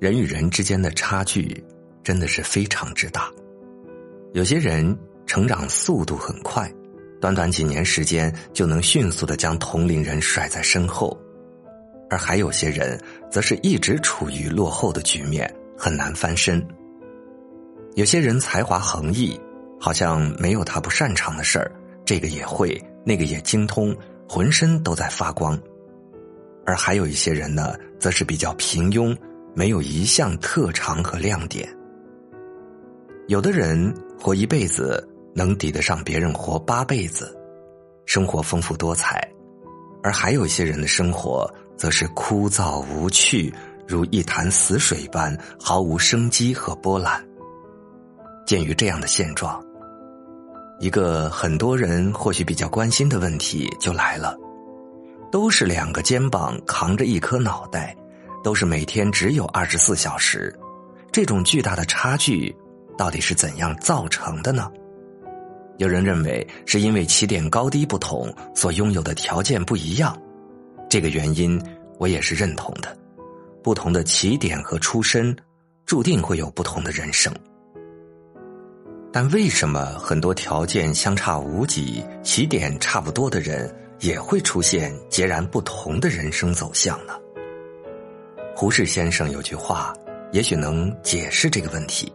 人与人之间的差距真的是非常之大。有些人成长速度很快，短短几年时间就能迅速的将同龄人甩在身后，而还有些人则是一直处于落后的局面，很难翻身。有些人才华横溢，好像没有他不擅长的事儿，这个也会，那个也精通，浑身都在发光。而还有一些人呢，则是比较平庸，没有一项特长和亮点。有的人活一辈子能抵得上别人活八辈子，生活丰富多彩；而还有一些人的生活则是枯燥无趣，如一潭死水般，毫无生机和波澜。鉴于这样的现状，一个很多人或许比较关心的问题就来了。都是两个肩膀扛着一颗脑袋，都是每天只有二十四小时，这种巨大的差距到底是怎样造成的呢？有人认为是因为起点高低不同，所拥有的条件不一样。这个原因我也是认同的。不同的起点和出身，注定会有不同的人生。但为什么很多条件相差无几、起点差不多的人？也会出现截然不同的人生走向呢。胡适先生有句话，也许能解释这个问题：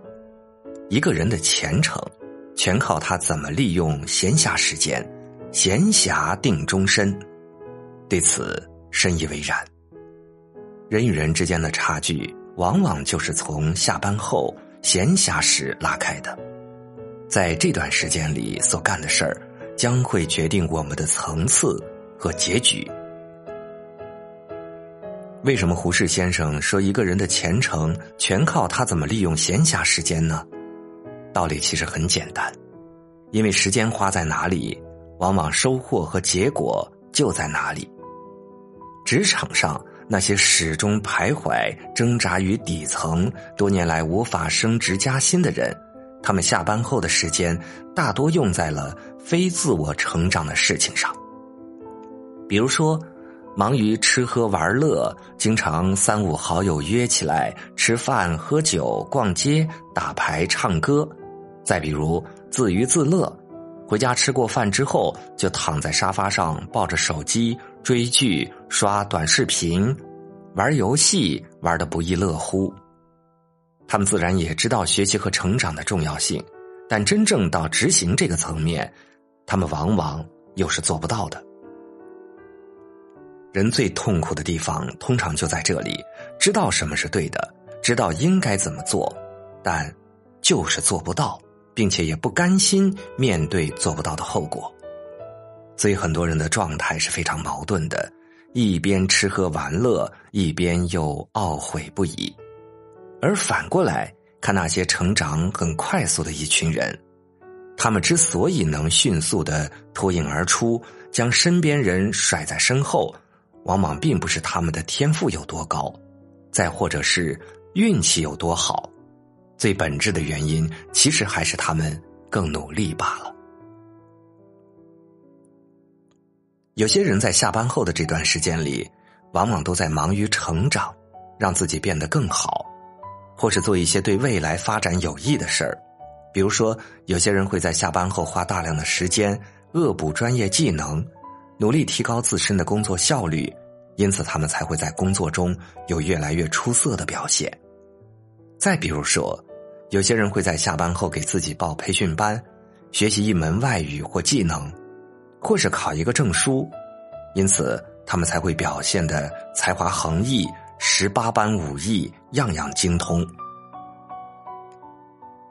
一个人的前程，全靠他怎么利用闲暇时间，闲暇定终身。对此深以为然。人与人之间的差距，往往就是从下班后闲暇时拉开的。在这段时间里所干的事儿。将会决定我们的层次和结局。为什么胡适先生说一个人的前程全靠他怎么利用闲暇时间呢？道理其实很简单，因为时间花在哪里，往往收获和结果就在哪里。职场上那些始终徘徊、挣扎于底层、多年来无法升职加薪的人。他们下班后的时间大多用在了非自我成长的事情上，比如说，忙于吃喝玩乐，经常三五好友约起来吃饭、喝酒、逛街、打牌、唱歌；再比如自娱自乐，回家吃过饭之后就躺在沙发上抱着手机追剧、刷短视频、玩游戏，玩的不亦乐乎。他们自然也知道学习和成长的重要性，但真正到执行这个层面，他们往往又是做不到的。人最痛苦的地方，通常就在这里：知道什么是对的，知道应该怎么做，但就是做不到，并且也不甘心面对做不到的后果。所以，很多人的状态是非常矛盾的：一边吃喝玩乐，一边又懊悔不已。而反过来看，那些成长很快速的一群人，他们之所以能迅速的脱颖而出，将身边人甩在身后，往往并不是他们的天赋有多高，再或者是运气有多好，最本质的原因，其实还是他们更努力罢了。有些人在下班后的这段时间里，往往都在忙于成长，让自己变得更好。或是做一些对未来发展有益的事儿，比如说，有些人会在下班后花大量的时间恶补专业技能，努力提高自身的工作效率，因此他们才会在工作中有越来越出色的表现。再比如说，有些人会在下班后给自己报培训班，学习一门外语或技能，或是考一个证书，因此他们才会表现的才华横溢。十八般武艺，样样精通。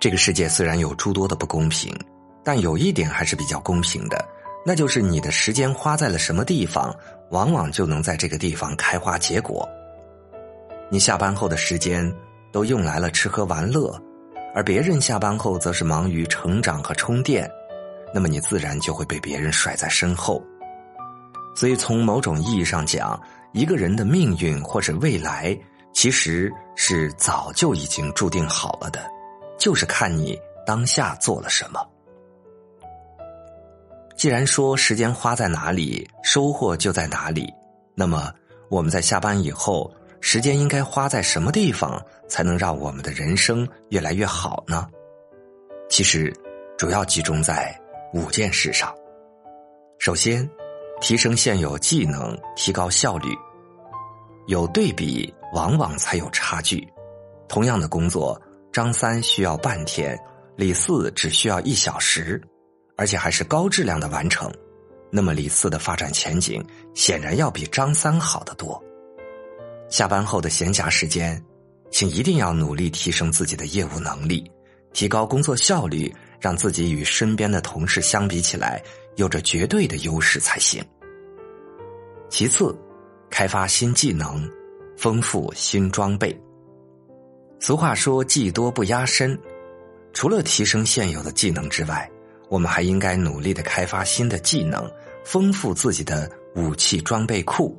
这个世界虽然有诸多的不公平，但有一点还是比较公平的，那就是你的时间花在了什么地方，往往就能在这个地方开花结果。你下班后的时间都用来了吃喝玩乐，而别人下班后则是忙于成长和充电，那么你自然就会被别人甩在身后。所以，从某种意义上讲，一个人的命运或者未来，其实是早就已经注定好了的，就是看你当下做了什么。既然说时间花在哪里，收获就在哪里，那么我们在下班以后，时间应该花在什么地方，才能让我们的人生越来越好呢？其实，主要集中在五件事上。首先，提升现有技能，提高效率。有对比，往往才有差距。同样的工作，张三需要半天，李四只需要一小时，而且还是高质量的完成。那么，李四的发展前景显然要比张三好得多。下班后的闲暇时间，请一定要努力提升自己的业务能力，提高工作效率，让自己与身边的同事相比起来有着绝对的优势才行。其次，开发新技能，丰富新装备。俗话说“技多不压身”，除了提升现有的技能之外，我们还应该努力的开发新的技能，丰富自己的武器装备库。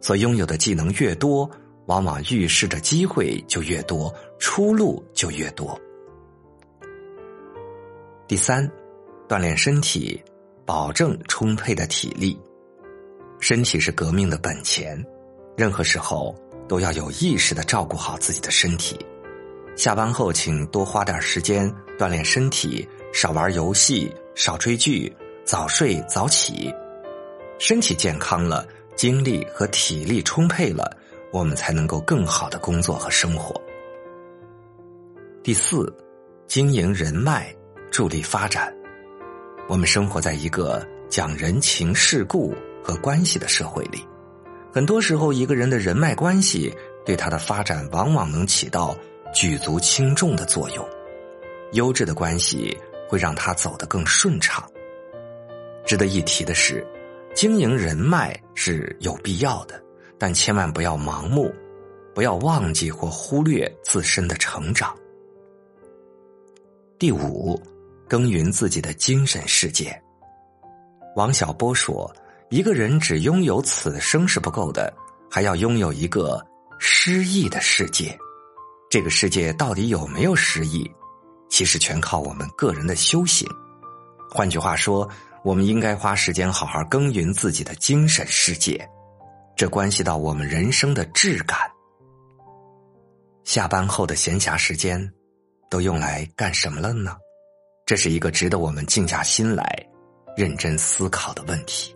所拥有的技能越多，往往预示着机会就越多，出路就越多。第三，锻炼身体，保证充沛的体力。身体是革命的本钱，任何时候都要有意识的照顾好自己的身体。下班后，请多花点时间锻炼身体，少玩游戏，少追剧，早睡早起。身体健康了。精力和体力充沛了，我们才能够更好的工作和生活。第四，经营人脉，助力发展。我们生活在一个讲人情世故和关系的社会里，很多时候，一个人的人脉关系对他的发展往往能起到举足轻重的作用。优质的关系会让他走得更顺畅。值得一提的是。经营人脉是有必要的，但千万不要盲目，不要忘记或忽略自身的成长。第五，耕耘自己的精神世界。王小波说：“一个人只拥有此生是不够的，还要拥有一个诗意的世界。这个世界到底有没有诗意，其实全靠我们个人的修行。换句话说。”我们应该花时间好好耕耘自己的精神世界，这关系到我们人生的质感。下班后的闲暇时间，都用来干什么了呢？这是一个值得我们静下心来、认真思考的问题。